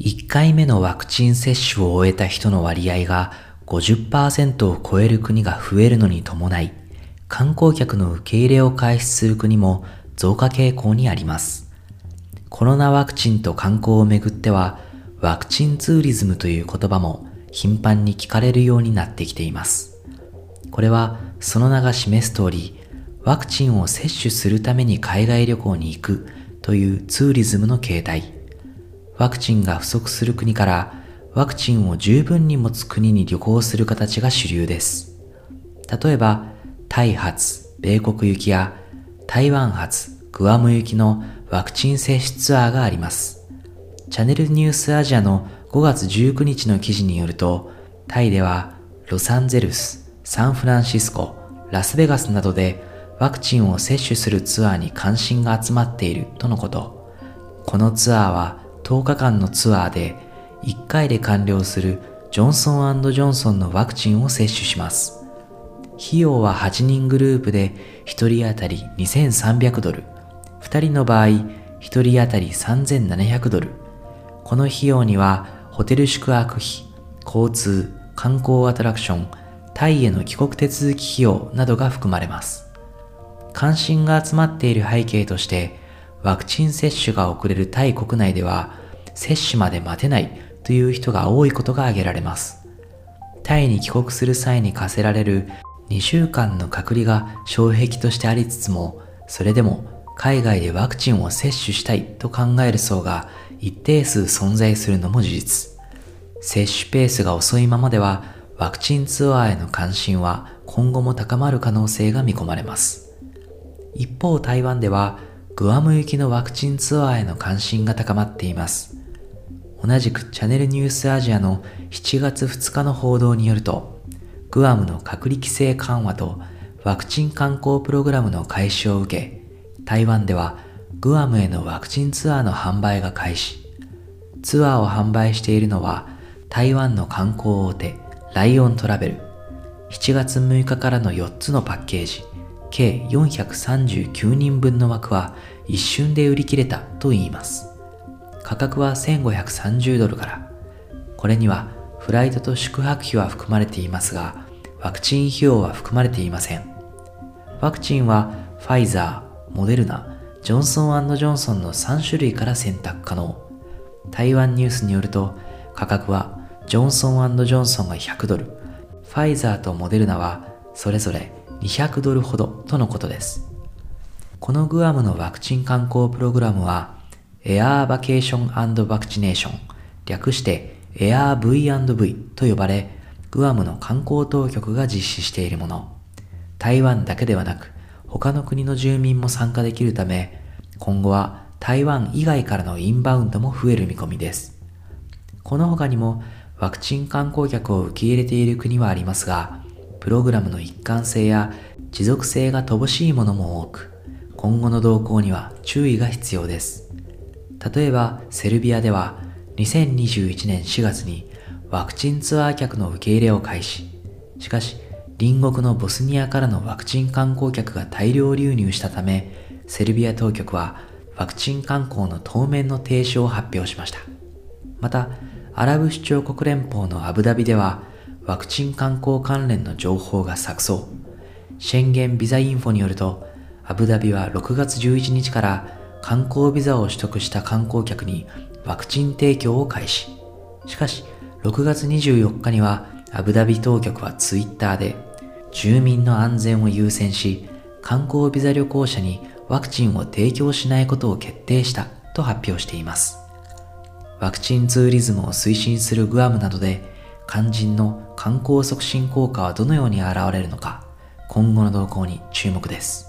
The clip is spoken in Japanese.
1回目のワクチン接種を終えた人の割合が50%を超える国が増えるのに伴い、観光客の受け入れを開始する国も増加傾向にあります。コロナワクチンと観光をめぐっては、ワクチンツーリズムという言葉も頻繁に聞かれるようになってきています。これはその名が示す通り、ワクチンを接種するために海外旅行に行くというツーリズムの形態。ワクチンが不足する国からワクチンを十分に持つ国に旅行する形が主流です。例えば、タイ発、米国行きや台湾発、グアム行きのワクチン接種ツアーがあります。チャネルニュースアジアの5月19日の記事によると、タイではロサンゼルス、サンフランシスコ、ラスベガスなどでワクチンを接種するツアーに関心が集まっているとのこと。このツアーは10日間のツアーで1回で完了するジョンソンジョンソンのワクチンを接種します。費用は8人グループで1人当たり2300ドル、2人の場合1人当たり3700ドル。この費用にはホテル宿泊費、交通、観光アトラクション、タイへの帰国手続き費用などが含まれます。関心が集まっている背景として、ワクチン接種が遅れるタイ国内では、接種まで待てないという人が多いことが挙げられます。タイに帰国する際に課せられる2週間の隔離が障壁としてありつつも、それでも海外でワクチンを接種したいと考える層が一定数存在するのも事実。接種ペースが遅いままではワクチンツアーへの関心は今後も高まる可能性が見込まれます。一方台湾ではグアム行きのワクチンツアーへの関心が高まっています。同じくチャンネルニュースアジアの7月2日の報道によると、グアムの隔離規制緩和とワクチン観光プログラムの開始を受け、台湾ではグアムへのワクチンツアーの販売が開始。ツアーを販売しているのは台湾の観光大手ライオントラベル。7月6日からの4つのパッケージ。計439人分の枠は一瞬で売り切れたといいます。価格は1530ドルから。これにはフライトと宿泊費は含まれていますが、ワクチン費用は含まれていません。ワクチンはファイザー、モデルナ、ジョンソンジョンソンの3種類から選択可能。台湾ニュースによると価格はジョンソンジョンソンが100ドル、ファイザーとモデルナはそれぞれ200ドルほどとのことです。このグアムのワクチン観光プログラムは、エアーバケーションバクチネーション、略してエアー V&V と呼ばれ、グアムの観光当局が実施しているもの。台湾だけではなく、他の国の住民も参加できるため、今後は台湾以外からのインバウンドも増える見込みです。この他にもワクチン観光客を受け入れている国はありますが、プログラムの一貫性や持続性が乏しいものも多く、今後の動向には注意が必要です。例えば、セルビアでは2021年4月にワクチンツアー客の受け入れを開始。しかし、隣国のボスニアからのワクチン観光客が大量流入したため、セルビア当局はワクチン観光の当面の停止を発表しました。また、アラブ首長国連邦のアブダビでは、ワクチン観光関連の情報が錯綜。宣言ビザインフォによると、アブダビは6月11日から観光ビザを取得した観光客にワクチン提供を開始。しかし、6月24日にはアブダビ当局はツイッターで住民の安全を優先し、観光ビザ旅行者にワクチンを提供しないことを決定したと発表しています。ワクチンツーリズムを推進するグアムなどで肝心の観光促進効果はどのように現れるのか、今後の動向に注目です。